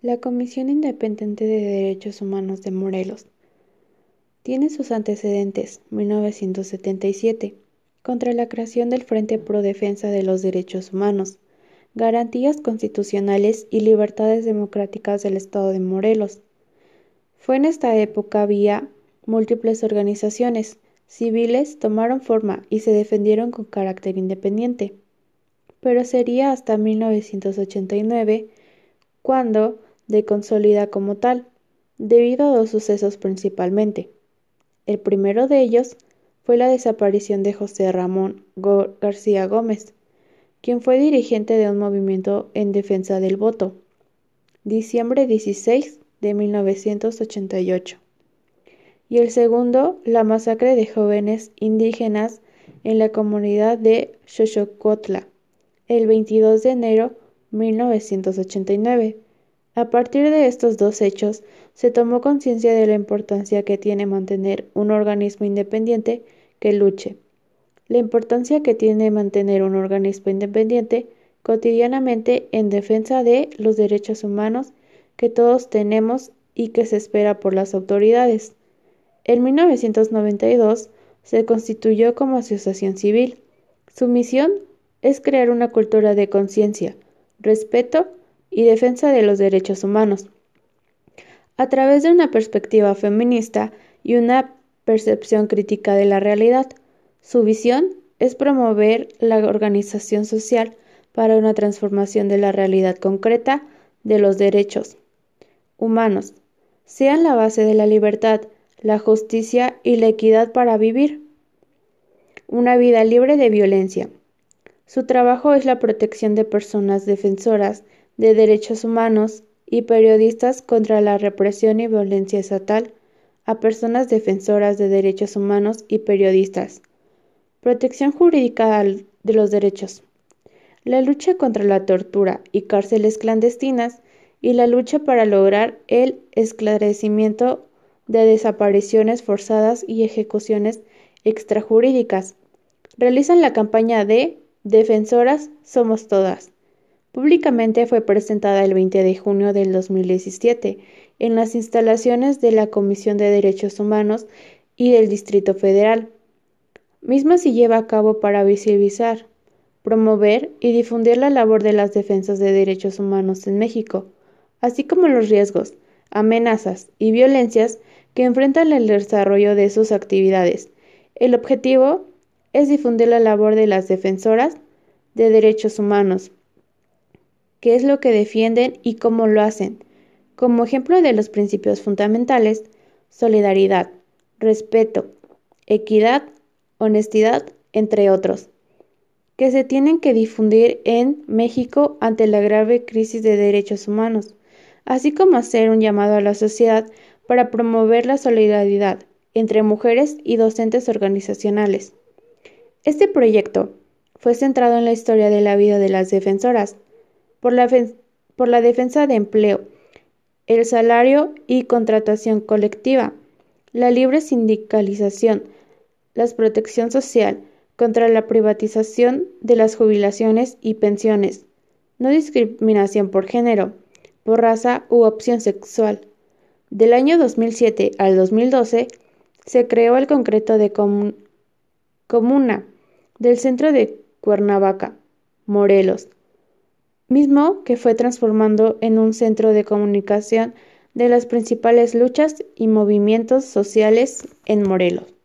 La Comisión Independiente de Derechos Humanos de Morelos tiene sus antecedentes 1977 contra la creación del Frente Pro Defensa de los Derechos Humanos, Garantías Constitucionales y Libertades Democráticas del Estado de Morelos. Fue en esta época vía múltiples organizaciones civiles tomaron forma y se defendieron con carácter independiente. Pero sería hasta 1989 cuando de consolida como tal, debido a dos sucesos principalmente. El primero de ellos fue la desaparición de José Ramón García Gómez, quien fue dirigente de un movimiento en defensa del voto, diciembre 16 de 1988. Y el segundo, la masacre de jóvenes indígenas en la comunidad de Xochocotla, el 22 de enero 1989 a partir de estos dos hechos, se tomó conciencia de la importancia que tiene mantener un organismo independiente que luche, la importancia que tiene mantener un organismo independiente cotidianamente en defensa de los derechos humanos que todos tenemos y que se espera por las autoridades. En 1992 se constituyó como asociación civil. Su misión es crear una cultura de conciencia, respeto y defensa de los derechos humanos. A través de una perspectiva feminista y una percepción crítica de la realidad, su visión es promover la organización social para una transformación de la realidad concreta de los derechos humanos, sean la base de la libertad, la justicia y la equidad para vivir una vida libre de violencia. Su trabajo es la protección de personas defensoras de Derechos Humanos y periodistas contra la represión y violencia estatal a personas defensoras de derechos humanos y periodistas. Protección jurídica de los derechos. La lucha contra la tortura y cárceles clandestinas y la lucha para lograr el esclarecimiento de desapariciones forzadas y ejecuciones extrajurídicas. Realizan la campaña de Defensoras Somos Todas Públicamente fue presentada el 20 de junio del 2017 en las instalaciones de la Comisión de Derechos Humanos y del Distrito Federal. Misma se lleva a cabo para visibilizar, promover y difundir la labor de las defensas de derechos humanos en México, así como los riesgos, amenazas y violencias que enfrentan el desarrollo de sus actividades. El objetivo es difundir la labor de las defensoras de derechos humanos, qué es lo que defienden y cómo lo hacen. Como ejemplo de los principios fundamentales, solidaridad, respeto, equidad, honestidad, entre otros, que se tienen que difundir en México ante la grave crisis de derechos humanos, así como hacer un llamado a la sociedad para promover la solidaridad entre mujeres y docentes organizacionales. Este proyecto fue centrado en la historia de la vida de las defensoras, por la, por la defensa de empleo, el salario y contratación colectiva, la libre sindicalización, la protección social, contra la privatización de las jubilaciones y pensiones, no discriminación por género, por raza u opción sexual. Del año 2007 al 2012 se creó el concreto de comuna del centro de Cuernavaca, Morelos, mismo que fue transformando en un centro de comunicación de las principales luchas y movimientos sociales en Morelos.